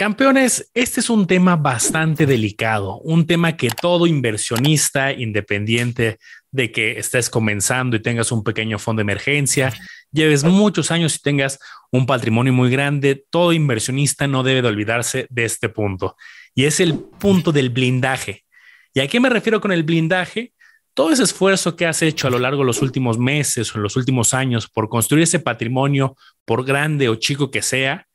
Campeones, este es un tema bastante delicado, un tema que todo inversionista independiente de que estés comenzando y tengas un pequeño fondo de emergencia, lleves muchos años y tengas un patrimonio muy grande, todo inversionista no debe de olvidarse de este punto. Y es el punto del blindaje. ¿Y a qué me refiero con el blindaje? Todo ese esfuerzo que has hecho a lo largo de los últimos meses o en los últimos años por construir ese patrimonio, por grande o chico que sea,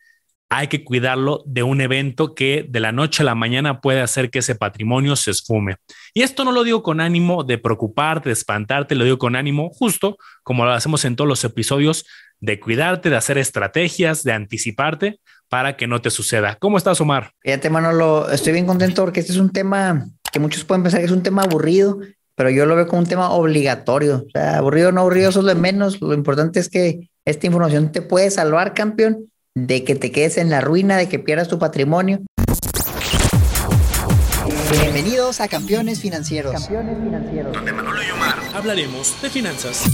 hay que cuidarlo de un evento que de la noche a la mañana puede hacer que ese patrimonio se esfume. Y esto no lo digo con ánimo de preocuparte, de espantarte, lo digo con ánimo justo como lo hacemos en todos los episodios, de cuidarte, de hacer estrategias, de anticiparte para que no te suceda. ¿Cómo estás, Omar? Fíjate, Manolo, estoy bien contento porque este es un tema que muchos pueden pensar que es un tema aburrido, pero yo lo veo como un tema obligatorio. O sea, aburrido o no aburrido, eso es lo menos. Lo importante es que esta información te puede salvar, campeón de que te quedes en la ruina, de que pierdas tu patrimonio. Bienvenidos a Campeones Financieros. Campeones Financieros. Donde Manolo y Omar hablaremos de finanzas.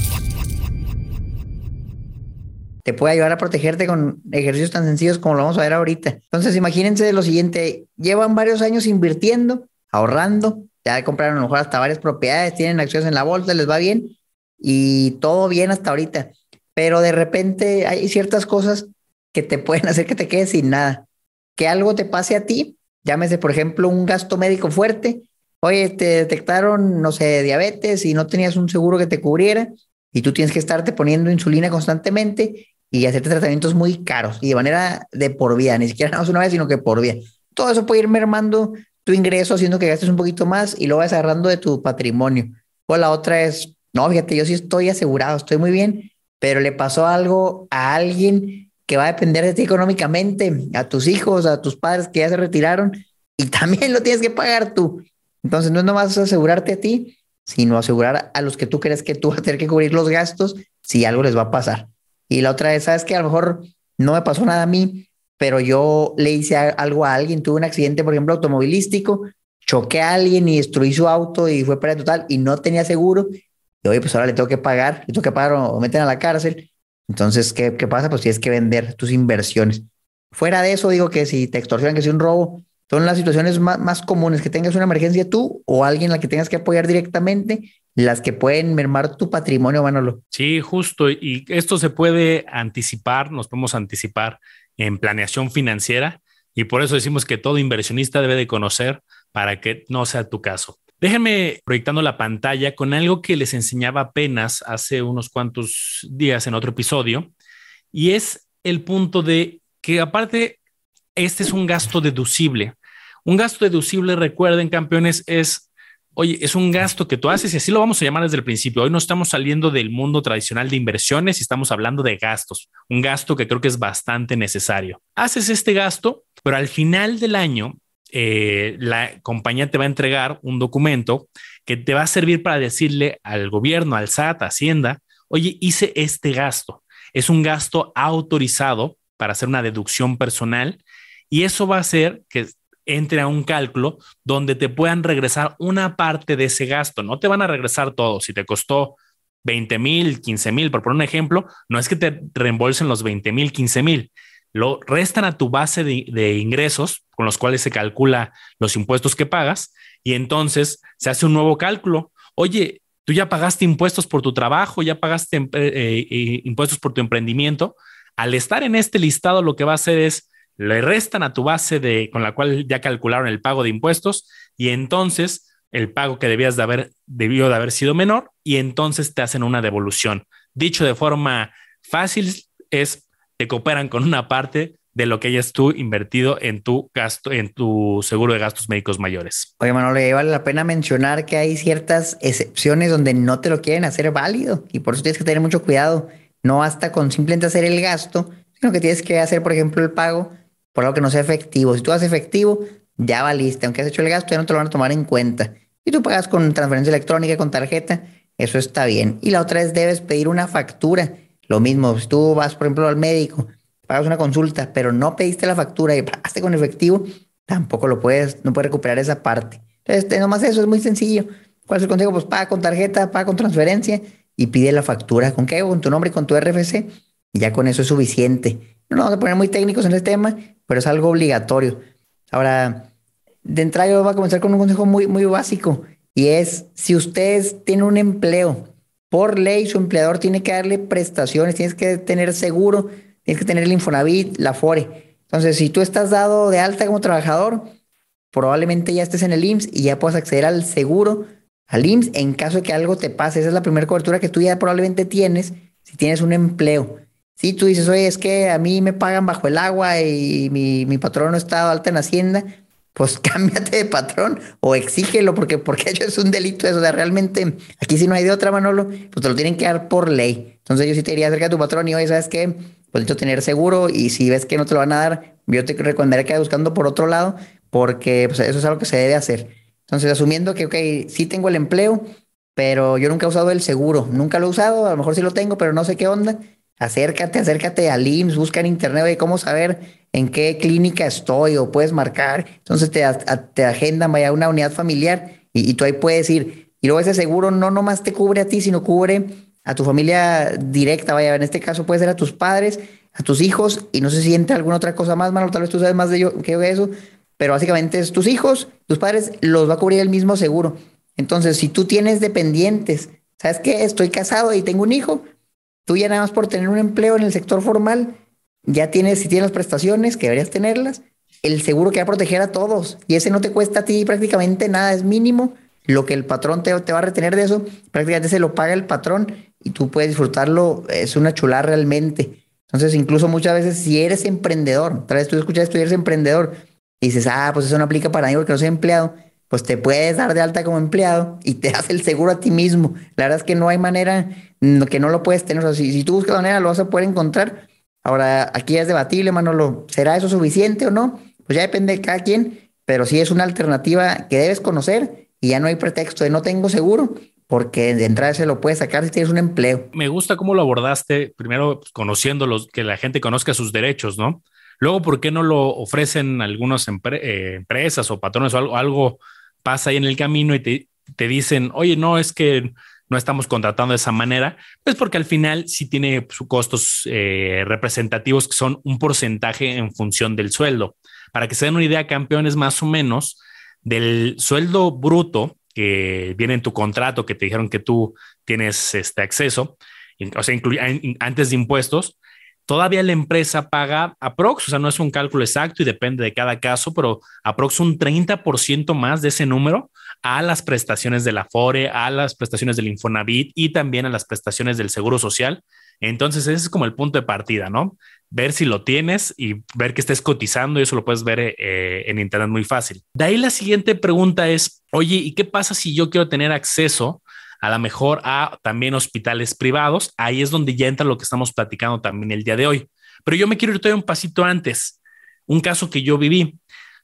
Te puede ayudar a protegerte con ejercicios tan sencillos como lo vamos a ver ahorita. Entonces, imagínense lo siguiente: llevan varios años invirtiendo, ahorrando, ya compraron a lo mejor hasta varias propiedades, tienen acciones en la bolsa, les va bien y todo bien hasta ahorita. Pero de repente hay ciertas cosas que te pueden hacer que te quedes sin nada. Que algo te pase a ti, llámese, por ejemplo, un gasto médico fuerte. Oye, te detectaron, no sé, diabetes y no tenías un seguro que te cubriera y tú tienes que estarte poniendo insulina constantemente y hacerte tratamientos muy caros y de manera de por vida, ni siquiera una vez, sino que por vida. Todo eso puede ir mermando tu ingreso, haciendo que gastes un poquito más y lo vas agarrando de tu patrimonio. O la otra es, no, fíjate, yo sí estoy asegurado, estoy muy bien, pero le pasó algo a alguien que va a depender de ti económicamente, a tus hijos, a tus padres que ya se retiraron y también lo tienes que pagar tú. Entonces no es nomás asegurarte a ti, sino asegurar a los que tú crees que tú vas a tener que cubrir los gastos si algo les va a pasar. Y la otra es, sabes que a lo mejor no me pasó nada a mí, pero yo le hice algo a alguien, tuve un accidente, por ejemplo, automovilístico, choqué a alguien y destruí su auto y fue para total y no tenía seguro. Y oye, pues ahora le tengo que pagar, le tengo que pagar o meten a la cárcel. Entonces, ¿qué, ¿qué, pasa? Pues tienes que vender tus inversiones. Fuera de eso, digo que si te extorsionan, que sea un robo, son las situaciones más, más, comunes, que tengas una emergencia tú o alguien a la que tengas que apoyar directamente, las que pueden mermar tu patrimonio, Manolo. Sí, justo. Y esto se puede anticipar, nos podemos anticipar en planeación financiera y por eso decimos que todo inversionista debe de conocer para que no sea tu caso. Déjenme proyectando la pantalla con algo que les enseñaba apenas hace unos cuantos días en otro episodio, y es el punto de que aparte, este es un gasto deducible. Un gasto deducible, recuerden, campeones, es, oye, es un gasto que tú haces y así lo vamos a llamar desde el principio. Hoy no estamos saliendo del mundo tradicional de inversiones y estamos hablando de gastos, un gasto que creo que es bastante necesario. Haces este gasto, pero al final del año eh, la compañía te va a entregar un documento que te va a servir para decirle al gobierno, al SAT, Hacienda, oye, hice este gasto. Es un gasto autorizado para hacer una deducción personal y eso va a hacer que entre a un cálculo donde te puedan regresar una parte de ese gasto. No te van a regresar todo. Si te costó 20 mil, 15 mil, por poner un ejemplo, no es que te reembolsen los 20 mil, 15 mil, lo restan a tu base de, ingresos con los cuales se calcula los impuestos que pagas y entonces se hace un nuevo cálculo. Oye, tú ya pagaste impuestos por tu trabajo, ya pagaste eh, eh, impuestos por tu emprendimiento. Al estar en este listado, lo que va a hacer es le restan a tu base de con la cual ya calcularon el pago de impuestos y entonces el pago que debías de haber debió de haber sido menor y entonces te hacen una devolución. Dicho de forma fácil es te cooperan con una parte de lo que hayas tú invertido en tu gasto, en tu seguro de gastos médicos mayores. Oye, Manolo, vale la pena mencionar que hay ciertas excepciones donde no te lo quieren hacer válido y por eso tienes que tener mucho cuidado. No basta con simplemente hacer el gasto, sino que tienes que hacer, por ejemplo, el pago por algo que no sea efectivo. Si tú haces efectivo, ya valiste. Aunque has hecho el gasto, ya no te lo van a tomar en cuenta. Y tú pagas con transferencia electrónica, con tarjeta, eso está bien. Y la otra es, debes pedir una factura lo mismo, si tú vas, por ejemplo, al médico, pagas una consulta, pero no pediste la factura y pagaste con efectivo, tampoco lo puedes, no puedes recuperar esa parte. Entonces, nomás eso es muy sencillo. ¿Cuál es el consejo? Pues paga con tarjeta, paga con transferencia y pide la factura. ¿Con qué? Con tu nombre y con tu RFC. Y ya con eso es suficiente. No nos vamos a poner muy técnicos en este tema, pero es algo obligatorio. Ahora, de entrada yo voy a comenzar con un consejo muy, muy básico y es, si ustedes tienen un empleo, por ley su empleador tiene que darle prestaciones, tienes que tener seguro, tienes que tener el Infonavit, la FORE. Entonces, si tú estás dado de alta como trabajador, probablemente ya estés en el IMSS y ya puedas acceder al seguro, al IMSS, en caso de que algo te pase. Esa es la primera cobertura que tú ya probablemente tienes si tienes un empleo. Si tú dices, oye, es que a mí me pagan bajo el agua y mi, mi patrón no está alta en Hacienda, pues cámbiate de patrón o exígelo, porque, porque eso es un delito eso. de realmente, aquí si no hay de otra, Manolo, pues te lo tienen que dar por ley. Entonces yo sí te diría acerca de tu patrón y oye, ¿sabes qué? Pues necesito tener seguro y si ves que no te lo van a dar, yo te recomendaría que vayas buscando por otro lado, porque pues, eso es algo que se debe hacer. Entonces, asumiendo que, ok, sí tengo el empleo, pero yo nunca he usado el seguro, nunca lo he usado, a lo mejor sí lo tengo, pero no sé qué onda. Acércate, acércate al IMSS, busca en internet de cómo saber en qué clínica estoy o puedes marcar. Entonces te, te agendan, vaya, una unidad familiar y, y, tú ahí puedes ir. Y luego ese seguro no nomás te cubre a ti, sino cubre a tu familia directa, vaya, en este caso puede ser a tus padres, a tus hijos y no sé si entra alguna otra cosa más, Manuel, tal vez tú sabes más de yo que eso, pero básicamente es tus hijos, tus padres los va a cubrir el mismo seguro. Entonces, si tú tienes dependientes, ¿sabes qué? Estoy casado y tengo un hijo, tú ya nada más por tener un empleo en el sector formal, ya tienes, si tienes las prestaciones, que deberías tenerlas, el seguro que va a proteger a todos y ese no te cuesta a ti prácticamente nada, es mínimo. Lo que el patrón te, te va a retener de eso, prácticamente se lo paga el patrón y tú puedes disfrutarlo, es una chulada realmente. Entonces, incluso muchas veces, si eres emprendedor, tal vez tú escuchas esto eres emprendedor y dices, ah, pues eso no aplica para mí porque no soy empleado, pues te puedes dar de alta como empleado y te das el seguro a ti mismo. La verdad es que no hay manera que no lo puedes tener. O sea, si, tú buscas manera, lo vas a poder encontrar Ahora, aquí es debatible, Manolo, ¿será eso suficiente o no? Pues ya depende de cada quien, pero sí es una alternativa que debes conocer y ya no hay pretexto de no tengo seguro, porque de entrada se lo puedes sacar si tienes un empleo. Me gusta cómo lo abordaste, primero conociendo los, que la gente conozca sus derechos, ¿no? Luego, ¿por qué no lo ofrecen algunas eh, empresas o patrones o algo pasa ahí en el camino y te, te dicen, oye, no, es que no estamos contratando de esa manera, pues porque al final sí tiene sus costos eh, representativos que son un porcentaje en función del sueldo. Para que se den una idea, campeones, más o menos del sueldo bruto que viene en tu contrato, que te dijeron que tú tienes este acceso, o sea, antes de impuestos, todavía la empresa paga aprox, o sea, no es un cálculo exacto y depende de cada caso, pero aprox un 30% más de ese número a las prestaciones de la FORE, a las prestaciones del Infonavit y también a las prestaciones del Seguro Social. Entonces, ese es como el punto de partida, ¿no? Ver si lo tienes y ver que estés cotizando y eso lo puedes ver eh, en Internet muy fácil. De ahí la siguiente pregunta es, oye, ¿y qué pasa si yo quiero tener acceso a lo mejor a también hospitales privados? Ahí es donde ya entra lo que estamos platicando también el día de hoy. Pero yo me quiero ir todavía un pasito antes. Un caso que yo viví.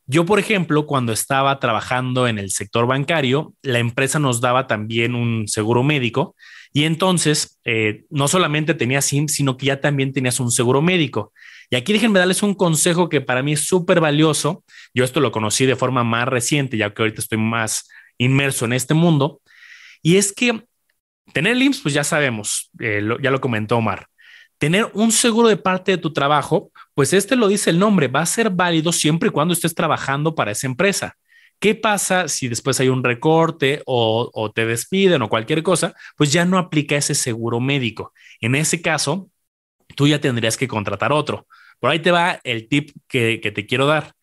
Yo, por ejemplo, cuando estaba trabajando en el sector bancario, la empresa nos daba también un seguro médico y entonces eh, no solamente tenías SIM, sino que ya también tenías un seguro médico. Y aquí déjenme darles un consejo que para mí es súper valioso. Yo esto lo conocí de forma más reciente, ya que ahorita estoy más inmerso en este mundo. Y es que tener el pues ya sabemos, eh, ya lo comentó Omar. Tener un seguro de parte de tu trabajo, pues este lo dice el nombre, va a ser válido siempre y cuando estés trabajando para esa empresa. ¿Qué pasa si después hay un recorte o, te despiden o cualquier cosa? Pues ya no aplica ese seguro médico. En ese caso, tú ya tendrías que contratar otro. Por ahí te va el tip que te quiero dar.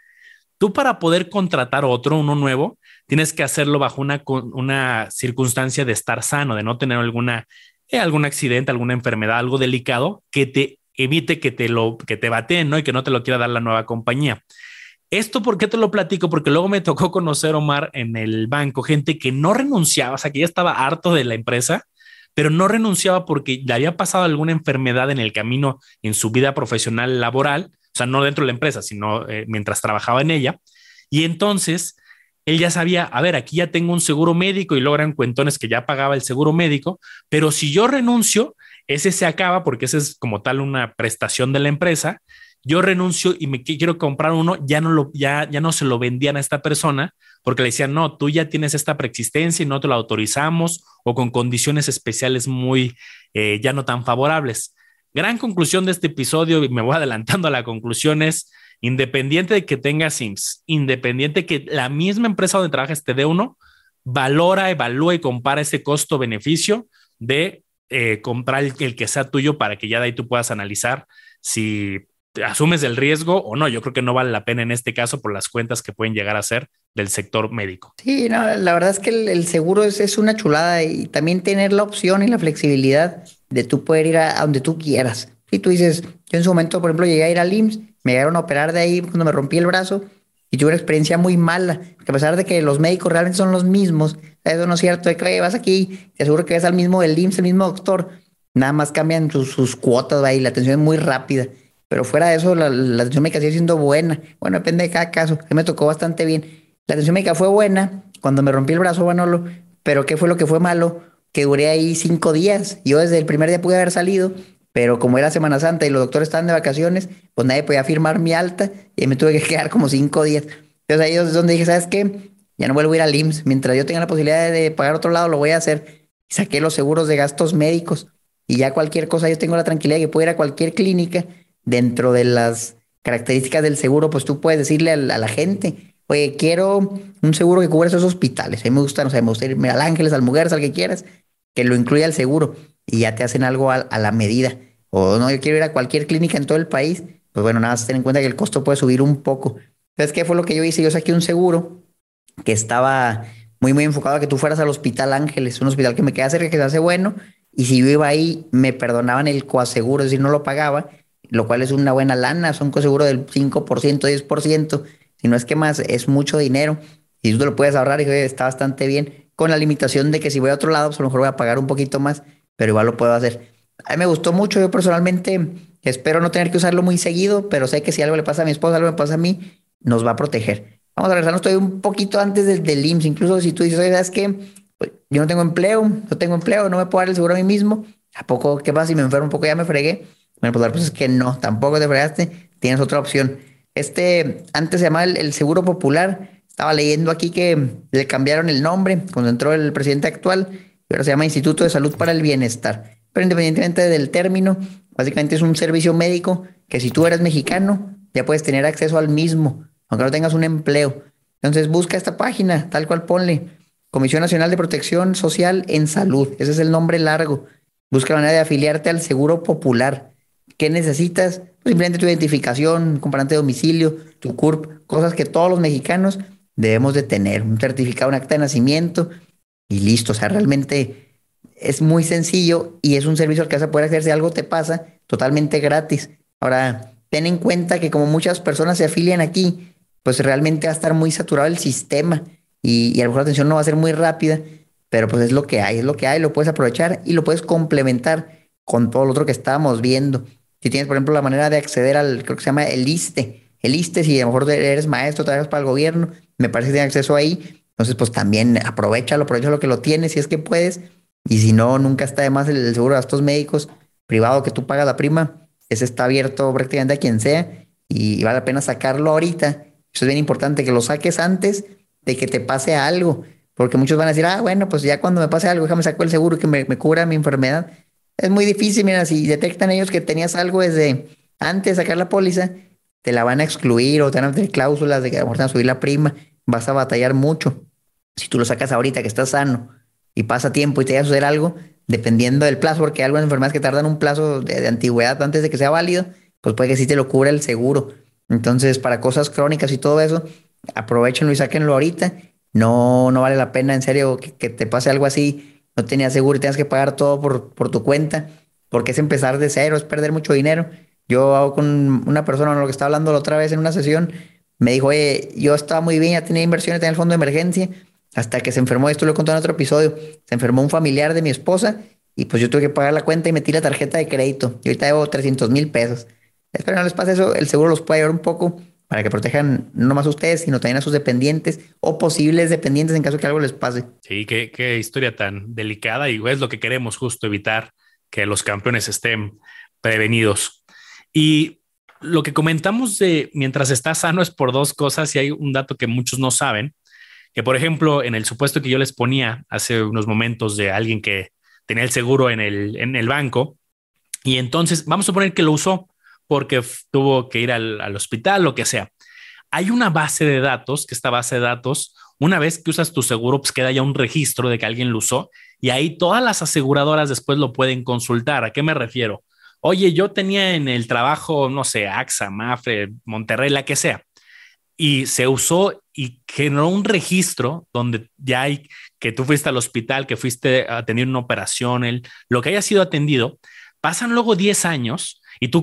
Tú para poder contratar otro, uno nuevo, tienes que hacerlo bajo una, una circunstancia de estar sano, de no tener alguna eh, algún accidente, alguna enfermedad, algo delicado que te evite que te lo que te baten, ¿no? Y que no te lo quiera dar la nueva compañía. Esto, ¿por qué te lo platico? Porque luego me tocó conocer, Omar, en el banco, gente que no renunciaba, o sea, que ya estaba harto de la empresa, pero no renunciaba porque le había pasado alguna enfermedad en el camino en su vida profesional laboral, o sea, no dentro de la empresa, sino eh, mientras trabajaba en ella. Y entonces él ya sabía, a ver, aquí ya tengo un seguro médico y logran cuentones que ya pagaba el seguro médico, pero si yo renuncio, ese se acaba porque ese es como tal una prestación de la empresa. Yo renuncio y me quiero comprar uno, ya no lo, ya, ya no se lo vendían a esta persona porque le decían, no, tú ya tienes esta preexistencia y no te lo autorizamos o con condiciones especiales muy, eh, ya no tan favorables. Gran conclusión de este episodio, y me voy adelantando a la conclusión es, independiente de que tengas SIMS, independiente de que la misma empresa donde trabajes te dé uno, valora, evalúa y compara ese costo-beneficio de eh, comprar el, el, que sea tuyo para que ya de ahí tú puedas analizar si asumes el riesgo o no. Yo creo que no vale la pena en este caso por las cuentas que pueden llegar a ser del sector médico. Sí, no, la verdad es que el, el seguro es, es, una chulada y también tener la opción y la flexibilidad de tú poder ir a, a, donde tú quieras. Si tú dices, yo en su momento, por ejemplo, llegué a ir al IMSS, me llegaron a operar de ahí cuando me rompí el brazo y tuve una experiencia muy mala, porque a pesar de que los médicos realmente son los mismos, eso no es cierto, de que vas aquí, te aseguro que ves al mismo del IMSS, el mismo doctor, nada más cambian sus, cuotas ahí, la atención es muy rápida. Pero fuera de eso, la, atención médica sigue siendo buena. Bueno, depende de cada caso. Mí me tocó bastante bien. La atención médica fue buena cuando me rompí el brazo, Manolo. Pero ¿qué fue lo que fue malo? Que duré ahí cinco días. Yo desde el primer día pude haber salido, pero como era Semana Santa y los doctores estaban de vacaciones, pues nadie podía firmar mi alta y me tuve que quedar como cinco días. Entonces ahí es donde dije, ¿sabes qué? Ya no vuelvo a ir al IMSS. Mientras yo tenga la posibilidad de pagar otro lado, lo voy a hacer. Saqué los seguros de gastos médicos. Y ya cualquier cosa, yo tengo la tranquilidad de que puedo ir a cualquier clínica dentro de las características del seguro, pues tú puedes decirle a la, a la gente, oye, quiero un seguro que cubra esos hospitales. A mí me gusta, no sé, me gusta irme al Ángeles, al Mujeres, al que quieras, que lo incluya el seguro y ya te hacen algo a, la medida. O no, yo quiero ir a cualquier clínica en todo el país. Pues bueno, nada más ten en cuenta que el costo puede subir un poco. Entonces, ¿qué fue lo que yo hice? Yo saqué un seguro que estaba muy, muy enfocado a que tú fueras al Hospital Ángeles, un hospital que me queda cerca, que se hace bueno. Y si yo iba ahí, me perdonaban el coaseguro, es decir, no lo pagaba lo cual es una buena lana, son seguro del 5%, 10%, si no es que más, es mucho dinero y tú lo puedes ahorrar y está bastante bien, con la limitación de que si voy a otro lado, pues a lo mejor voy a pagar un poquito más, pero igual lo puedo hacer. A mí me gustó mucho, yo personalmente espero no tener que usarlo muy seguido, pero sé que si algo le pasa a mi esposa, algo me pasa a mí, nos va a proteger. Vamos a regresarnos estoy un poquito antes del, del IMSS, incluso si tú dices, oye, ¿sabes qué? Pues yo no tengo empleo, no tengo empleo, no me puedo dar el seguro a mí mismo, ¿a poco qué pasa si me enfermo un poco ya me fregué? Bueno, pues la respuesta es que no, tampoco te fregaste, tienes otra opción. Este, antes se llamaba el, Seguro Popular, estaba leyendo aquí que le cambiaron el nombre cuando entró el presidente actual, pero se llama Instituto de Salud para el Bienestar. Pero independientemente del término, básicamente es un servicio médico que si tú eres mexicano, ya puedes tener acceso al mismo, aunque no tengas un empleo. Entonces busca esta página, tal cual ponle, Comisión Nacional de Protección Social en Salud, ese es el nombre largo. Busca la manera de afiliarte al Seguro Popular. ¿Qué necesitas? Pues simplemente tu identificación, comprobante de domicilio, tu CURP, cosas que todos los mexicanos debemos de tener, un certificado, un acta de nacimiento y listo. O sea, realmente es muy sencillo y es un servicio al que vas a poder hacer si algo te pasa totalmente gratis. Ahora, ten en cuenta que como muchas personas se afilian aquí, pues realmente va a estar muy saturado el sistema y, y a lo mejor la atención no va a ser muy rápida, pero pues es lo que hay, es lo que hay, lo puedes aprovechar y lo puedes complementar con todo lo otro que estábamos viendo. Si tienes, por ejemplo, la manera de acceder al, creo que se llama el ISTE, el ISTE, si a lo mejor eres maestro, trabajas para el gobierno, me parece que tienes acceso ahí. Entonces, pues también aprovechalo, aprovecha lo que lo tienes si es que puedes. Y si no, nunca está de más el, seguro de gastos médicos privado que tú pagas la prima. Ese está abierto prácticamente a quien sea y vale la pena sacarlo ahorita. Eso es bien importante, que lo saques antes de que te pase algo. Porque muchos van a decir, ah, bueno, pues ya cuando me pase algo, déjame saco el seguro que me, me cubra mi enfermedad. Es muy difícil, mira, si detectan ellos que tenías algo desde antes de sacar la póliza, te la van a excluir o te van a meter cláusulas de que a van a subir la prima, vas a batallar mucho. Si tú lo sacas ahorita que estás sano y pasa tiempo y te va a suceder algo, dependiendo del plazo, porque hay algunas enfermedades que tardan un plazo de, antigüedad antes de que sea válido, pues puede que sí te lo cubra el seguro. Entonces, para cosas crónicas y todo eso, aprovechenlo y sáquenlo ahorita. No, no vale la pena, en serio, que, que te pase algo así no tenías seguro y tenías que pagar todo por, por tu cuenta, porque es empezar de cero, es perder mucho dinero. Yo hago con una persona, lo que estaba hablando la otra vez en una sesión, me dijo, oye, yo estaba muy bien, ya tenía inversiones, tenía el fondo de emergencia, hasta que se enfermó, esto lo he contado en otro episodio, se enfermó un familiar de mi esposa y pues yo tuve que pagar la cuenta y metí la tarjeta de crédito. Y ahorita debo 300 mil pesos. Espero no les pase eso, el seguro los puede ayudar un poco para que protejan no más a ustedes, sino también a sus dependientes o posibles dependientes en caso que algo les pase. Sí, qué, qué historia tan delicada y es lo que queremos justo evitar que los campeones estén prevenidos. Y lo que comentamos de mientras está sano es por dos cosas y hay un dato que muchos no saben, que por ejemplo en el supuesto que yo les ponía hace unos momentos de alguien que tenía el seguro en el, en el banco y entonces vamos a suponer que lo usó porque tuvo que ir al, al hospital, lo que sea. Hay una base de datos, que esta base de datos, una vez que usas tu seguro, pues queda ya un registro de que alguien lo usó y ahí todas las aseguradoras después lo pueden consultar. ¿A qué me refiero? Oye, yo tenía en el trabajo, no sé, AXA, Mafre, Monterrey, la que sea, y se usó y generó un registro donde ya hay que tú fuiste al hospital, que fuiste a tener una operación, el, lo que haya sido atendido, pasan luego 10 años y tú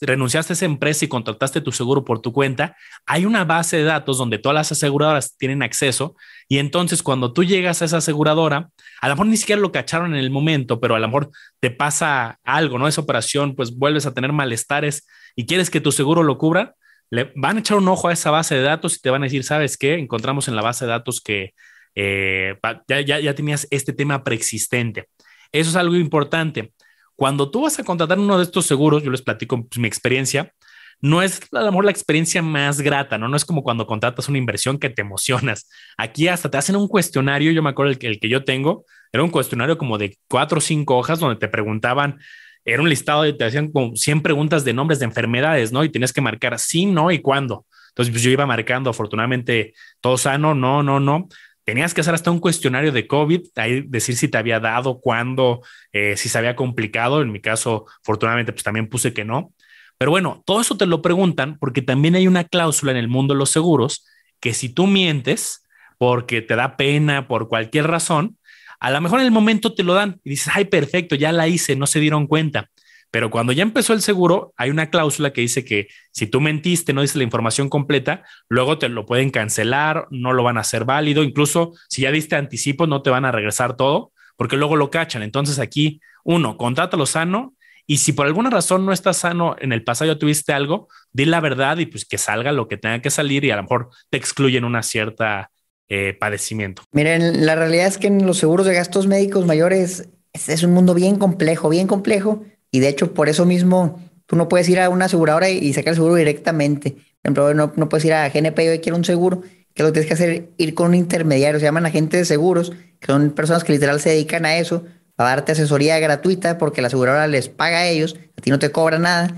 renunciaste a esa empresa y contrataste tu seguro por tu cuenta, hay una base de datos donde todas las aseguradoras tienen acceso y entonces cuando tú llegas a esa aseguradora, a lo mejor ni siquiera lo cacharon en el momento, pero a lo mejor te pasa algo, ¿no? Esa operación, pues vuelves a tener malestares y quieres que tu seguro lo cubra, le van a echar un ojo a esa base de datos y te van a decir, ¿sabes qué? Encontramos en la base de datos que eh, ya, ya, ya tenías este tema preexistente. Eso es algo importante. Cuando tú vas a contratar uno de estos seguros, yo les platico pues, mi experiencia, no es a lo mejor la experiencia más grata, ¿no? No es como cuando contratas una inversión que te emocionas. Aquí hasta te hacen un cuestionario, yo me acuerdo el que, el que yo tengo, era un cuestionario como de cuatro o cinco hojas donde te preguntaban, era un listado y te hacían como 100 preguntas de nombres de enfermedades, ¿no? Y tienes que marcar sí, no y cuándo. Entonces, pues yo iba marcando, afortunadamente, todo sano, no, no, no. Tenías que hacer hasta un cuestionario de COVID, ahí decir si te había dado, cuándo, eh, si se había complicado. En mi caso, afortunadamente, pues también puse que no. Pero bueno, todo eso te lo preguntan porque también hay una cláusula en el mundo de los seguros que si tú mientes porque te da pena, por cualquier razón, a lo mejor en el momento te lo dan y dices, ay, perfecto, ya la hice, no se dieron cuenta. Pero cuando ya empezó el seguro, hay una cláusula que dice que si tú mentiste, no dices la información completa, luego te lo pueden cancelar, no lo van a hacer válido, incluso si ya diste anticipo, no te van a regresar todo, porque luego lo cachan. Entonces aquí, uno, contrátalo sano y si por alguna razón no estás sano, en el pasado tuviste algo, di la verdad y pues que salga lo que tenga que salir y a lo mejor te excluyen una cierta eh, padecimiento. Miren, la realidad es que en los seguros de gastos médicos mayores es, un mundo bien complejo, bien complejo. Y de hecho, por eso mismo, tú no puedes ir a una aseguradora y, sacar el seguro directamente. Por ejemplo, no, no puedes ir a GNP y hoy quiero un seguro, que lo tienes que hacer ir con un intermediario, se llaman agentes de seguros, que son personas que literal se dedican a eso, a darte asesoría gratuita porque la aseguradora les paga a ellos, a ti no te cobra nada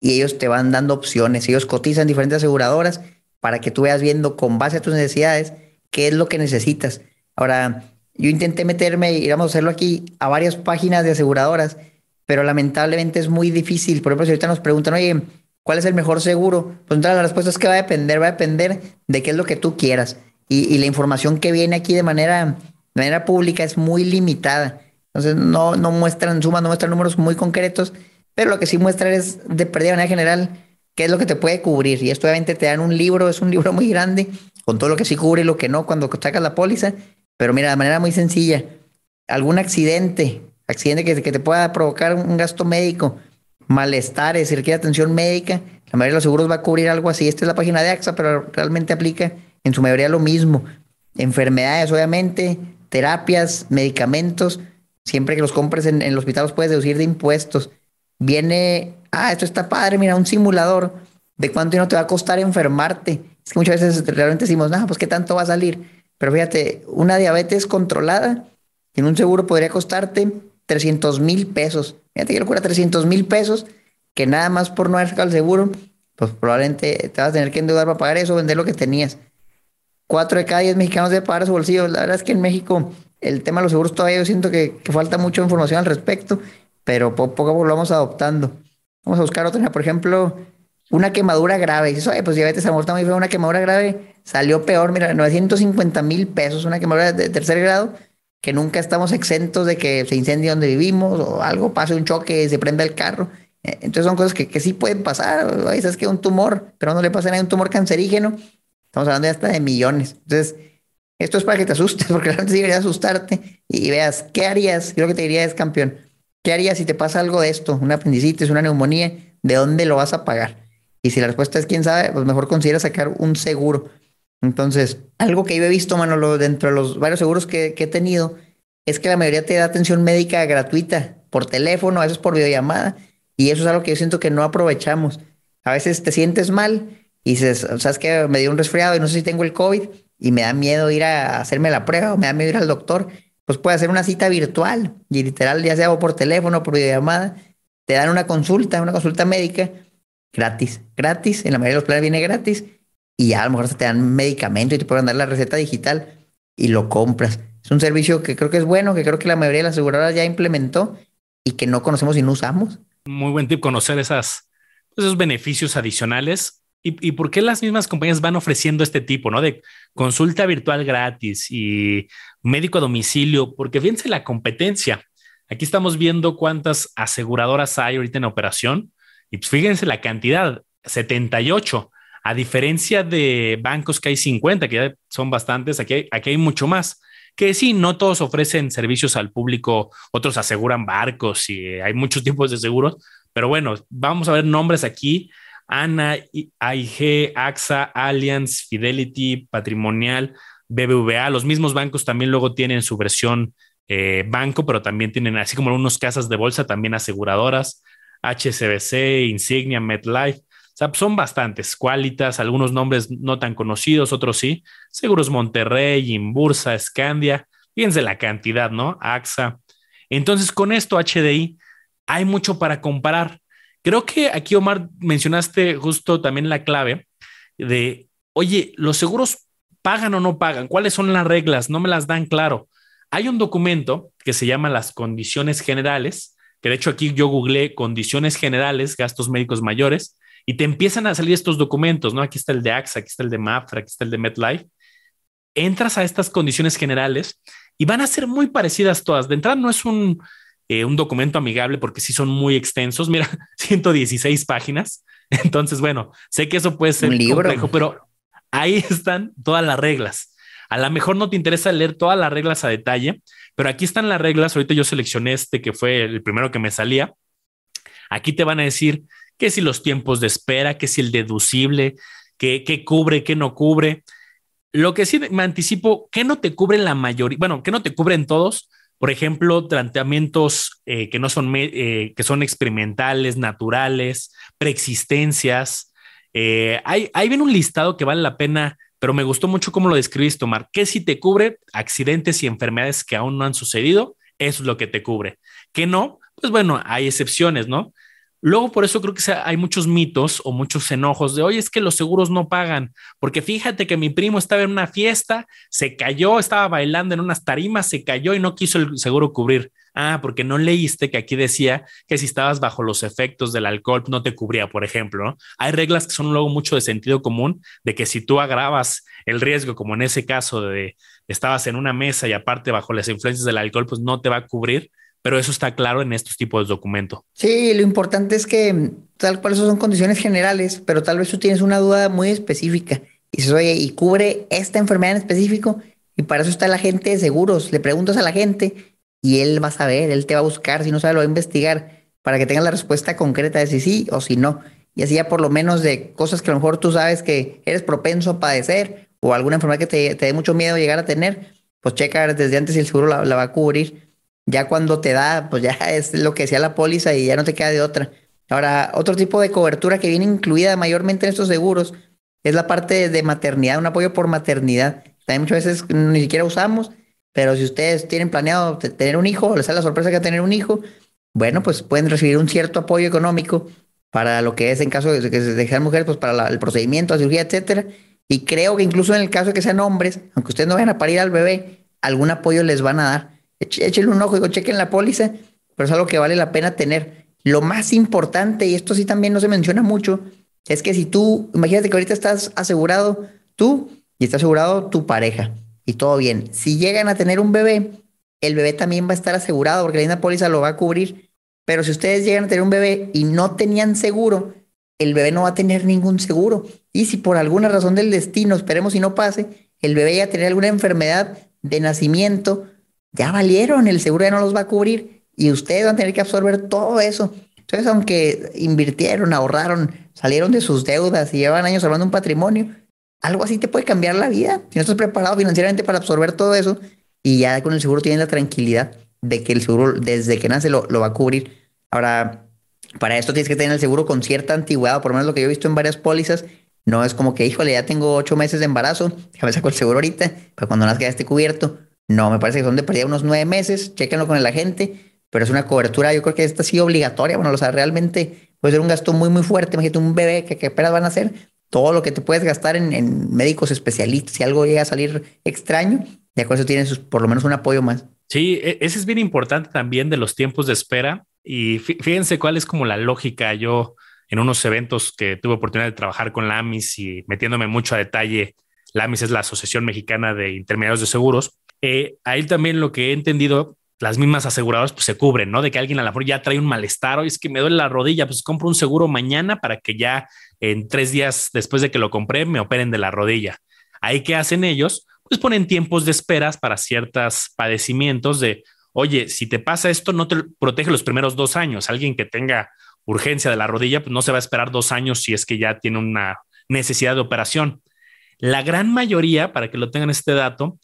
y ellos te van dando opciones. Ellos cotizan diferentes aseguradoras para que tú veas viendo con base a tus necesidades qué es lo que necesitas. Ahora, yo intenté meterme, y vamos a hacerlo aquí, a varias páginas de aseguradoras, pero lamentablemente es muy difícil. Por ejemplo, si ahorita nos preguntan, oye, ¿cuál es el mejor seguro? Pues entonces la respuesta es que va a depender, va a depender de qué es lo que tú quieras. Y, la información que viene aquí de manera, manera pública es muy limitada. Entonces no, no muestran sumas, no muestran números muy concretos, pero lo que sí muestra es de pérdida de manera general qué es lo que te puede cubrir. Y esto obviamente te dan un libro, es un libro muy grande, con todo lo que sí cubre y lo que no cuando sacas la póliza. Pero mira, de manera muy sencilla, algún accidente, accidente que, que te pueda provocar un gasto médico, malestares, si requiere atención médica, la mayoría de los seguros va a cubrir algo así. Esta es la página de AXA, pero realmente aplica en su mayoría lo mismo. Enfermedades, obviamente, terapias, medicamentos, siempre que los compres en, en el hospital los puedes deducir de impuestos. Viene, ah, esto está padre, mira, un simulador de cuánto dinero te va a costar enfermarte es que muchas veces realmente decimos, no, pues qué tanto va a salir. Pero fíjate, una diabetes controlada en un seguro podría costarte 300 mil pesos. Fíjate que locura, 300 mil pesos, que nada más por no haber sacado el seguro, pues probablemente te vas a tener que endeudar para pagar eso, vender lo que tenías. Cuatro de cada diez mexicanos deben pagar su bolsillo. La verdad es que en México el tema de los seguros todavía yo siento que, falta mucha información al respecto, pero poco a poco lo vamos adoptando. Vamos a buscar otra, por ejemplo, una quemadura grave. Dices, pues diabetes a muy feo, una quemadura grave salió peor, mira, 950 mil pesos, una quemadura de tercer grado, que nunca estamos exentos de que se incendie donde vivimos o algo pase, un choque, se prenda el carro. Eh, entonces son cosas que, que sí pueden pasar. A que un tumor, pero no le pasa nada, un tumor cancerígeno. Estamos hablando ya hasta de millones. Entonces, esto es para que te asustes, porque realmente debería asustarte y, veas, ¿qué harías? Yo lo que te diría es, campeón, ¿qué harías si te pasa algo de esto? Una apendicitis, una neumonía, ¿de dónde lo vas a pagar? Y si la respuesta es quién sabe, pues mejor considera sacar un seguro. Entonces, algo que yo he visto, Manolo, dentro de los varios seguros que, he tenido, es que la mayoría te da atención médica gratuita por teléfono, a veces por videollamada. Y eso es algo que yo siento que no aprovechamos. A veces te sientes mal y dices, sabes que me dio un resfriado y no sé si tengo el COVID y me da miedo ir a hacerme la prueba o me da miedo ir al doctor. Pues puede hacer una cita virtual y literal, ya sea por teléfono, por videollamada, te dan una consulta, una consulta médica gratis, gratis, en la mayoría de los planes viene gratis y ya a lo mejor te dan medicamento y te pueden dar la receta digital y lo compras. Es un servicio que creo que es bueno, que creo que la mayoría de las aseguradoras ya implementó y que no conocemos y no usamos. Muy buen tip conocer esas, esos beneficios adicionales y, por qué las mismas compañías van ofreciendo este tipo, ¿no? De consulta virtual gratis y médico a domicilio, porque fíjense la competencia. Aquí estamos viendo cuántas aseguradoras hay ahorita en operación y pues fíjense la cantidad, 78. A diferencia de bancos que hay 50, que ya son bastantes, aquí hay, aquí hay mucho más. Que sí, no todos ofrecen servicios al público, otros aseguran barcos y hay muchos tipos de seguros, pero bueno, vamos a ver nombres aquí ANA, AIG, AXA, Allianz, Fidelity, Patrimonial, BBVA. Los mismos bancos también luego tienen su versión eh, banco, pero también tienen, así como unos casas de bolsa, también aseguradoras, HSBC, Insignia, MetLife. Son bastantes, Qualitas, algunos nombres no tan conocidos, otros sí. Seguros Monterrey, Inbursa, Scandia. Fíjense la cantidad, ¿no? AXA. Entonces, con esto, HDI, hay mucho para comparar. Creo que aquí, Omar, mencionaste justo también la clave de, oye, ¿los seguros pagan o no pagan? ¿Cuáles son las reglas? No me las dan claro. Hay un documento que se llama las condiciones generales, que de hecho aquí yo googleé condiciones generales, gastos médicos mayores, y te empiezan a salir estos documentos, ¿no? Aquí está el de AXA, aquí está el de MAFRA, aquí está el de MetLife. Entras a estas condiciones generales y van a ser muy parecidas todas. De entrada no es un eh, un documento amigable porque sí son muy extensos. Mira, 116 páginas. Entonces, bueno, sé que eso puede ser un libro. complejo, pero ahí están todas las reglas. A lo mejor no te interesa leer todas las reglas a detalle, pero aquí están las reglas. Ahorita yo seleccioné este que fue el primero que me salía. Aquí te van a decir que si los tiempos de espera, que si el deducible, que, que cubre, que no cubre. Lo que sí me anticipo, que no te cubre la mayoría, bueno, que no te cubren todos, por ejemplo, tratamientos eh, que no son, eh, que son experimentales, naturales, preexistencias. Eh, hay, bien un listado que vale la pena, pero me gustó mucho cómo lo describiste, Omar. ¿Qué si te cubre accidentes y enfermedades que aún no han sucedido? Eso es lo que te cubre. ¿Qué no? Pues bueno, hay excepciones, ¿no? Luego, por eso creo que hay muchos mitos o muchos enojos de, oye, es que los seguros no pagan, porque fíjate que mi primo estaba en una fiesta, se cayó, estaba bailando en unas tarimas, se cayó y no quiso el seguro cubrir. Ah, porque no leíste que aquí decía que si estabas bajo los efectos del alcohol no te cubría, por ejemplo. Hay reglas que son luego mucho de sentido común, de que si tú agravas el riesgo, como en ese caso de estabas en una mesa y aparte bajo las influencias del alcohol, pues no te va a cubrir pero eso está claro en estos tipos de documentos. Sí, lo importante es que tal cual son condiciones generales, pero tal vez tú tienes una duda muy específica y dices, oye, y cubre esta enfermedad en específico, y para eso está la gente de seguros. Le preguntas a la gente y él va a saber, él te va a buscar, si no sabe, lo va a investigar para que tengas la respuesta concreta de si sí o si no. Y así ya por lo menos de cosas que a lo mejor tú sabes que eres propenso a padecer o alguna enfermedad que te, te dé mucho miedo llegar a tener, pues checa desde antes si el seguro la va a cubrir ya cuando te da, pues ya es lo que decía la póliza y ya no te queda de otra. Ahora, otro tipo de cobertura que viene incluida mayormente en estos seguros es la parte de maternidad, un apoyo por maternidad. También muchas veces ni siquiera usamos, pero si ustedes tienen planeado tener un hijo, les da la sorpresa que tener un hijo, bueno, pues pueden recibir un cierto apoyo económico para lo que es en caso de que sean mujeres, pues para el procedimiento, la cirugía, etcétera. Y creo que incluso en el caso de que sean hombres, aunque ustedes no vayan a parir al bebé, algún apoyo les van a dar échenle un ojo y chequen la póliza, pero es algo que vale la pena tener. Lo más importante, y esto sí también no se menciona mucho, es que si tú, imagínate que ahorita estás asegurado tú y está asegurado tu pareja y todo bien. Si llegan a tener un bebé, el bebé también va a estar asegurado porque la misma póliza lo va a cubrir. Pero si ustedes llegan a tener un bebé y no tenían seguro, el bebé no va a tener ningún seguro. Y si por alguna razón del destino, esperemos si no pase, el bebé ya tener alguna enfermedad de nacimiento, ya valieron, el seguro ya no los va a cubrir y ustedes van a tener que absorber todo eso. Entonces, aunque invirtieron, ahorraron, salieron de sus deudas y llevan años hablando un patrimonio, algo así te puede cambiar la vida. Si no estás preparado financieramente para absorber todo eso y ya con el seguro tienes la tranquilidad de que el seguro desde que nace lo, lo va a cubrir. Ahora, para esto tienes que tener el seguro con cierta antigüedad, por lo menos lo que yo he visto en varias pólizas. No es como que, híjole, ya tengo ocho meses de embarazo, déjame saco el seguro ahorita, para cuando nazca ya esté cubierto. No, me parece que son de pérdida unos nueve meses, chéquenlo con el agente, pero es una cobertura, yo creo que esta sí obligatoria, bueno, o sea, realmente puede ser un gasto muy, muy fuerte. Imagínate un bebé que, que apenas van a hacer, todo lo que te puedes gastar en, en médicos especialistas, si algo llega a salir extraño, ya con eso tienes por lo menos un apoyo más. Sí, e, ese es bien importante también de los tiempos de espera. Y fíjense cuál es como la lógica. Yo en unos eventos que tuve oportunidad de trabajar con la AMIS y metiéndome mucho a detalle, la AMIS es la Asociación Mexicana de Intermediarios de Seguros. Eh, ahí también lo que he entendido, las mismas aseguradoras pues se cubren, ¿no? De que alguien a la mejor ya trae un malestar, o es que me duele la rodilla, pues compro un seguro mañana para que ya en tres días después de que lo compré me operen de la rodilla. Ahí qué hacen ellos, pues ponen tiempos de esperas para ciertos padecimientos de, oye, si te pasa esto, no te protege los primeros dos años. Alguien que tenga urgencia de la rodilla, pues no se va a esperar dos años si es que ya tiene una necesidad de operación. La gran mayoría, para que lo tengan este dato,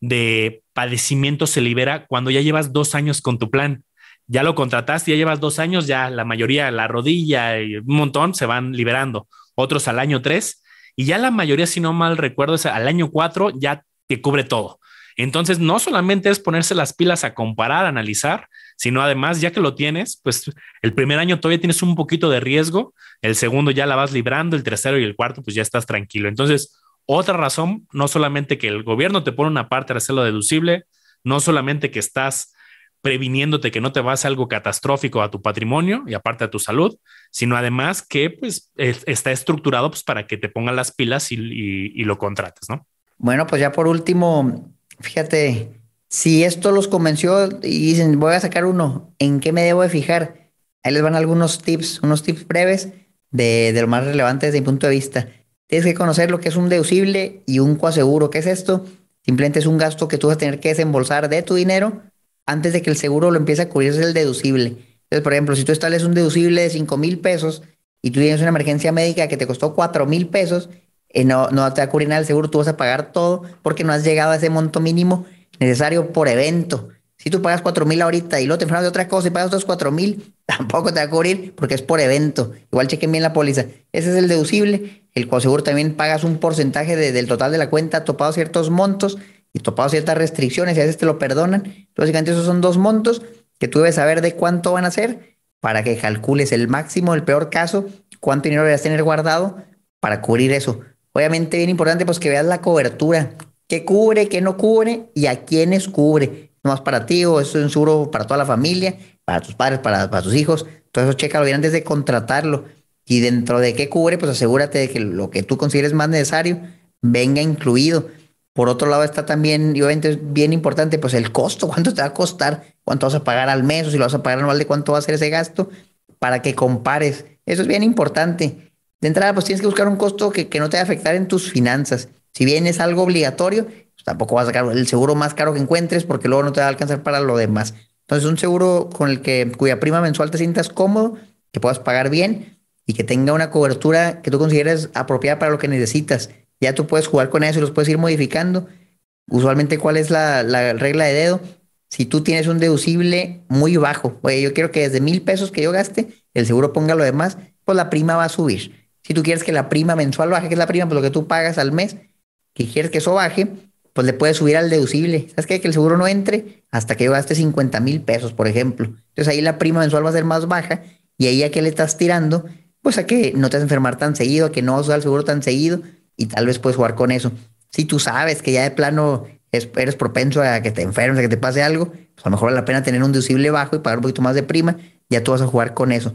de padecimiento se libera cuando ya llevas dos años con tu plan. Ya lo contrataste, ya llevas dos años, ya la mayoría, la rodilla y un montón se van liberando. Otros al año tres y ya la mayoría, si no mal recuerdo, al año cuatro ya te cubre todo. Entonces, no solamente es ponerse las pilas a comparar, analizar, sino además, ya que lo tienes, pues el primer año todavía tienes un poquito de riesgo, el segundo ya la vas librando, el tercero y el cuarto, pues ya estás tranquilo. Entonces, otra razón, no solamente que el gobierno te pone una parte de hacerlo deducible, no solamente que estás previniéndote que no te vas a algo catastrófico a tu patrimonio y aparte a tu salud, sino además que pues está estructurado pues para que te pongan las pilas y, y, lo contrates, ¿no? Bueno, pues ya por último, fíjate, si esto los convenció y dicen, voy a sacar uno, ¿en qué me debo de fijar? Ahí les van algunos tips, unos tips breves de, de lo más relevante desde mi punto de vista. Tienes que conocer lo que es un deducible y un coaseguro. ¿Qué es esto? Simplemente es un gasto que tú vas a tener que desembolsar de tu dinero antes de que el seguro lo empiece a cubrir, es el deducible. Entonces, por ejemplo, si tú estableces un deducible de 5 mil pesos y tú tienes una emergencia médica que te costó 4 mil pesos, eh, no, no te va a cubrir nada el seguro, tú vas a pagar todo porque no has llegado a ese monto mínimo necesario por evento. Si tú pagas 4 mil ahorita y luego te enfermas de otra cosa y pagas otros 4 mil, tampoco te va a cubrir porque es por evento. Igual chequen bien la póliza. Ese es el deducible. El coaseguro también pagas un porcentaje del total de la cuenta topado ciertos montos y topado ciertas restricciones y a veces te lo perdonan. Básicamente esos son dos montos que tú debes saber de cuánto van a ser para que calcules el máximo, el peor caso, cuánto dinero debes tener guardado para cubrir eso. Obviamente bien importante pues que veas la cobertura, qué cubre, qué no cubre y a quiénes cubre. No más para ti o eso es un seguro para toda la familia, para tus padres, para, para tus hijos. Todo eso chécalo bien antes de contratarlo. Y dentro de qué cubre, pues asegúrate de que lo que tú consideres más necesario venga incluido. Por otro lado está también, obviamente es bien importante, pues el costo, cuánto te va a costar, cuánto vas a pagar al mes o si lo vas a pagar anual de cuánto va a ser ese gasto, para que compares. Eso es bien importante. De entrada, pues tienes que buscar un costo que, no te va a afectar en tus finanzas. Si bien es algo obligatorio, tampoco vas a sacar el seguro más caro que encuentres porque luego no te va a alcanzar para lo demás. Entonces, un seguro con el que cuya prima mensual te sientas cómodo, que puedas pagar bien y que tenga una cobertura que tú consideres apropiada para lo que necesitas ya tú puedes jugar con eso y los puedes ir modificando. Usualmente, ¿cuál es la, regla de dedo? Si tú tienes un deducible muy bajo, oye, yo quiero que desde mil pesos que yo gaste, el seguro ponga lo demás, pues la prima va a subir. Si tú quieres que la prima mensual baje, que es la prima, pues lo que tú pagas al mes, que quieres que eso baje, pues le puedes subir al deducible. ¿Sabes qué? Que el seguro no entre hasta que yo gaste 50 mil pesos, por ejemplo. Entonces ahí la prima mensual va a ser más baja y ahí a qué le estás tirando, pues a que no te vas a enfermar tan seguido, a que no vas a usar el seguro tan seguido y tal vez puedes jugar con eso. Si tú sabes que ya de plano eres propenso a que te enfermes, a que te pase algo, pues a lo mejor vale la pena tener un deducible bajo y pagar un poquito más de prima, ya tú vas a jugar con eso.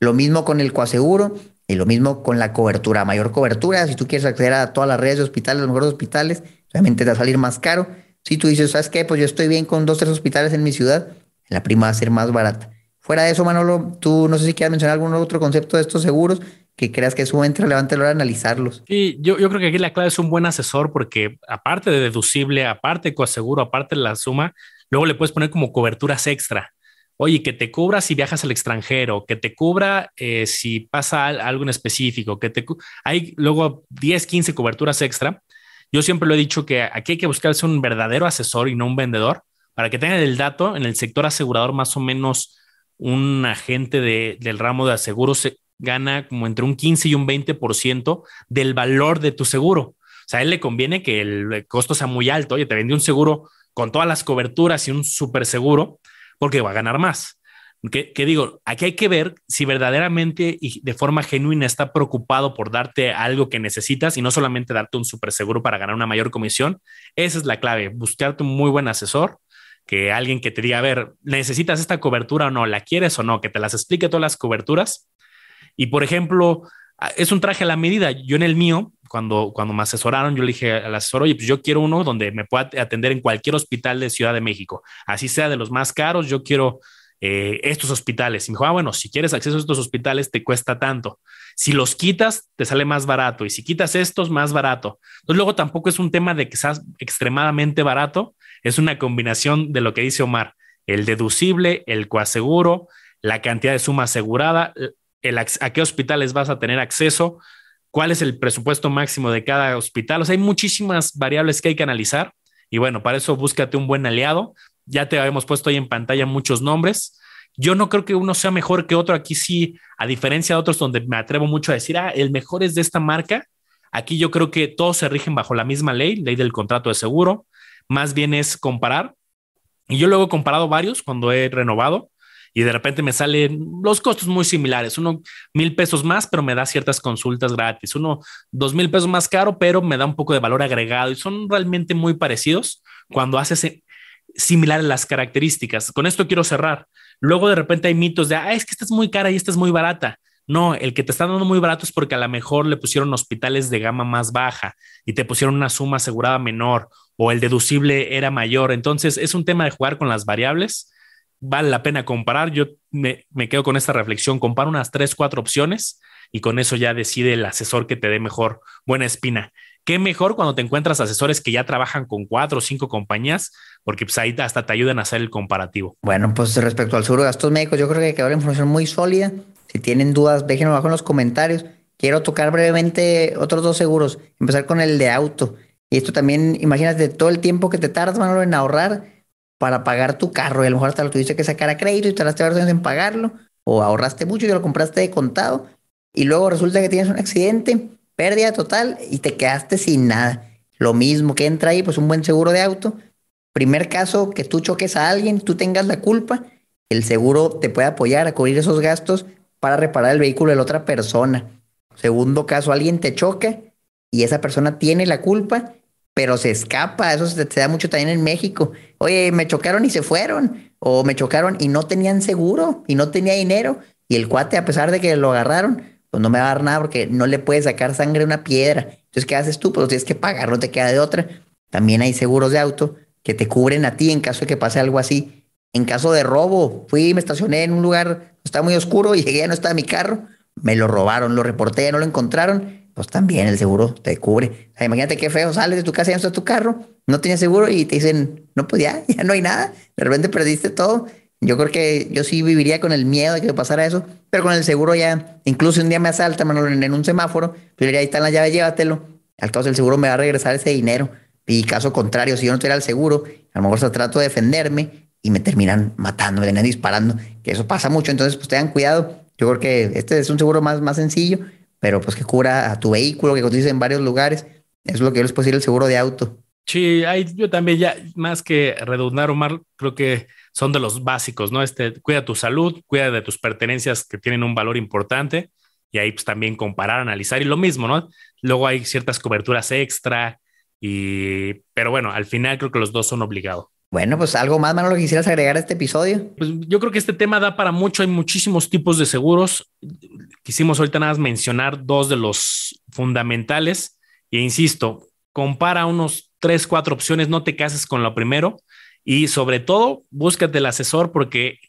Lo mismo con el coaseguro y lo mismo con la cobertura, mayor cobertura. Si tú quieres acceder a todas las redes de hospitales, los mejores hospitales, obviamente te va a salir más caro. Si tú dices, ¿sabes qué? Pues yo estoy bien con dos, tres hospitales en mi ciudad, la prima va a ser más barata. Fuera de eso, Manolo, tú no sé si quieres mencionar algún otro concepto de estos seguros que creas que es sumamente relevante a la hora de analizarlos. Sí, yo, yo creo que aquí la clave es un buen asesor porque aparte de deducible, aparte de coaseguro, aparte de la suma, luego le puedes poner como coberturas extra. Oye, que te cubra si viajas al extranjero, que te cubra eh, si pasa algo en específico, que te hay luego 10, 15 coberturas extra. Yo siempre lo he dicho que aquí hay que buscarse un verdadero asesor y no un vendedor para que tengan el dato en el sector asegurador más o menos un agente de, del ramo de aseguros gana como entre un 15 y un 20% del valor de tu seguro. O sea, a él le conviene que el costo sea muy alto. Oye, te vendí un seguro con todas las coberturas y un súper seguro porque va a ganar más. Que, digo, aquí hay que ver si verdaderamente y de forma genuina está preocupado por darte algo que necesitas y no solamente darte un super seguro para ganar una mayor comisión. Esa es la clave, buscarte un muy buen asesor, que alguien que te diga, ver, ¿necesitas esta cobertura o no? ¿La quieres o no? Que te las explique todas las coberturas. Y por ejemplo, es un traje a la medida. Yo en el mío, cuando, cuando me asesoraron, yo le dije al asesor, oye, pues yo quiero uno donde me pueda atender en cualquier hospital de Ciudad de México, así sea de los más caros, yo quiero eh, estos hospitales. Y me dijo, ah, bueno, si quieres acceso a estos hospitales, te cuesta tanto. Si los quitas, te sale más barato. Y si quitas estos, más barato. Entonces, luego tampoco es un tema de que sea extremadamente barato. Es una combinación de lo que dice Omar, el deducible, el coaseguro, la cantidad de suma asegurada, el, a qué hospitales vas a tener acceso, cuál es el presupuesto máximo de cada hospital. O sea, hay muchísimas variables que hay que analizar. Y bueno, para eso búscate un buen aliado ya te habíamos puesto ahí en pantalla muchos nombres. Yo no creo que uno sea mejor que otro. Aquí sí, a diferencia de otros donde me atrevo mucho a decir, ah, el mejor es de esta marca. Aquí yo creo que todos se rigen bajo la misma ley, ley del contrato de seguro. Más bien es comparar. Y yo luego he comparado varios cuando he renovado y de repente me salen los costos muy similares. Uno mil pesos más, pero me da ciertas consultas gratis. Uno dos mil pesos más caro, pero me da un poco de valor agregado y son realmente muy parecidos cuando haces similares las características. Con esto quiero cerrar. Luego de repente hay mitos de, ah, es que esta es muy cara y esta es muy barata. No, el que te está dando muy barato es porque a lo mejor le pusieron hospitales de gama más baja y te pusieron una suma asegurada menor o el deducible era mayor. Entonces es un tema de jugar con las variables. Vale la pena comparar. Yo me, me quedo con esta reflexión. Compara unas tres, cuatro opciones y con eso ya decide el asesor que te dé mejor buena espina. Qué mejor cuando te encuentras asesores que ya trabajan con cuatro o cinco compañías, porque pues ahí hasta te ayudan a hacer el comparativo. Bueno, pues respecto al seguro de gastos médicos, yo creo que quedó la información muy sólida. Si tienen dudas, déjenlo abajo en los comentarios. Quiero tocar brevemente otros dos seguros. Empezar con el de auto. Y esto también, imagínate todo el tiempo que te tardas, Manolo, en ahorrar para pagar tu carro. Y a lo mejor hasta lo tuviste que sacar a crédito y tardaste varios años en pagarlo. O ahorraste mucho y lo compraste de contado. Y luego resulta que tienes un accidente pérdida total y te quedaste sin nada. Lo mismo que entra ahí, pues un buen seguro de auto. Primer caso, que tú choques a alguien, tú tengas la culpa, el seguro te puede apoyar a cubrir esos gastos para reparar el vehículo de la otra persona. Segundo caso, alguien te choca y esa persona tiene la culpa, pero se escapa. Eso se, da mucho también en México. Oye, me chocaron y se fueron. O me chocaron y no tenían seguro y no tenía dinero. Y el cuate, a pesar de que lo agarraron, pues no me va a dar nada porque no le puedes sacar sangre a una piedra. Entonces, ¿qué haces tú? Pues tienes que pagar, no te queda de otra. También hay seguros de auto que te cubren a ti en caso de que pase algo así. En caso de robo, fui, me estacioné en un lugar, estaba muy oscuro, llegué, no estaba mi carro, me lo robaron, lo reporté, no lo encontraron, pues también el seguro te cubre. imagínate qué feo, sales de tu casa, ya no está tu carro, no tienes seguro y te dicen, no, pues ya, ya no hay nada, de repente perdiste todo yo creo que yo sí viviría con el miedo de que pasara eso, pero con el seguro ya, incluso un día me asalta, Manolo, en un semáforo, pero diría, ahí está la llave, llévatelo. Al caso el seguro me va a regresar ese dinero. Y caso contrario, si yo no tuviera el seguro, a lo mejor se trato de defenderme y me terminan matando, me terminan disparando, que eso pasa mucho, entonces pues tengan cuidado. Yo creo que este es un seguro más, más sencillo, pero pues que cura a tu vehículo, que cotiza en varios lugares. Eso es lo que yo les puedo decir el seguro de auto. Sí, hay, yo también ya, más que redundar, Omar, creo que son de los básicos, ¿no? Este, cuida tu salud, cuida de tus pertenencias que tienen un valor importante y ahí pues también comparar, analizar y lo mismo, ¿no? Luego hay ciertas coberturas extra y, pero bueno, al final creo que los dos son obligados. Bueno, pues algo más, Manolo, quisieras agregar a este episodio. Pues yo creo que este tema da para mucho, hay muchísimos tipos de seguros. Quisimos ahorita nada más mencionar dos de los fundamentales e insisto, compara unos tres, cuatro opciones, no te cases con lo primero y sobre todo, búscate el asesor porque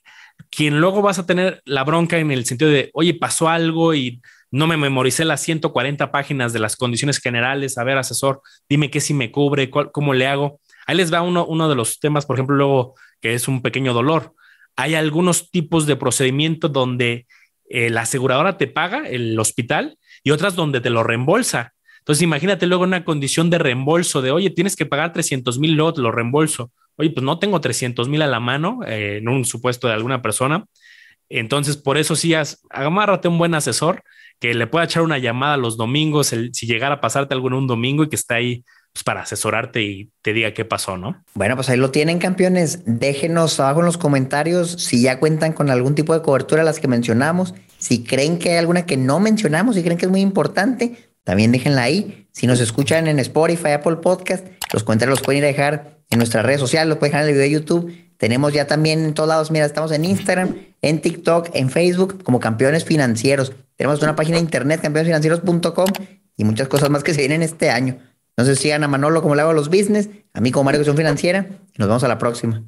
quien luego vas a tener la bronca en el sentido de, oye, pasó algo y no me memoricé las 140 páginas de las condiciones generales. A ver, asesor, dime qué si me cubre, cómo le hago. Ahí les va uno, uno de los temas, por ejemplo, luego que es un pequeño dolor. Hay algunos tipos de procedimiento donde eh, la aseguradora te paga el hospital y otras donde te lo reembolsa. Entonces, imagínate luego una condición de reembolso de, oye, tienes que pagar 300 mil, luego te lo reembolso oye, pues no tengo 300 mil a la mano eh, en un supuesto de alguna persona. Entonces, por eso sí, agárrate un buen asesor que le pueda echar una llamada los domingos, si llegara a pasarte algo en un domingo y que está ahí pues, para asesorarte y te diga qué pasó, ¿no? Bueno, pues ahí lo tienen, campeones. Déjenos abajo en los comentarios si ya cuentan con algún tipo de cobertura, las que mencionamos. Si creen que hay alguna que no mencionamos, si creen que es muy importante, también déjenla ahí. Si nos escuchan en Spotify, Apple Podcast, los comentarios los pueden ir a dejar en nuestras redes sociales, los pueden dejar en el video de YouTube. Tenemos ya también en todos lados, mira, estamos en Instagram, en TikTok, en Facebook, como campeones financieros. Tenemos una página de internet, campeonesfinancieros.com y muchas cosas más que se vienen este año. Entonces sigan a Manolo como le hago a los business, a mí como Mario Cuestión Financiera y nos vemos a la próxima.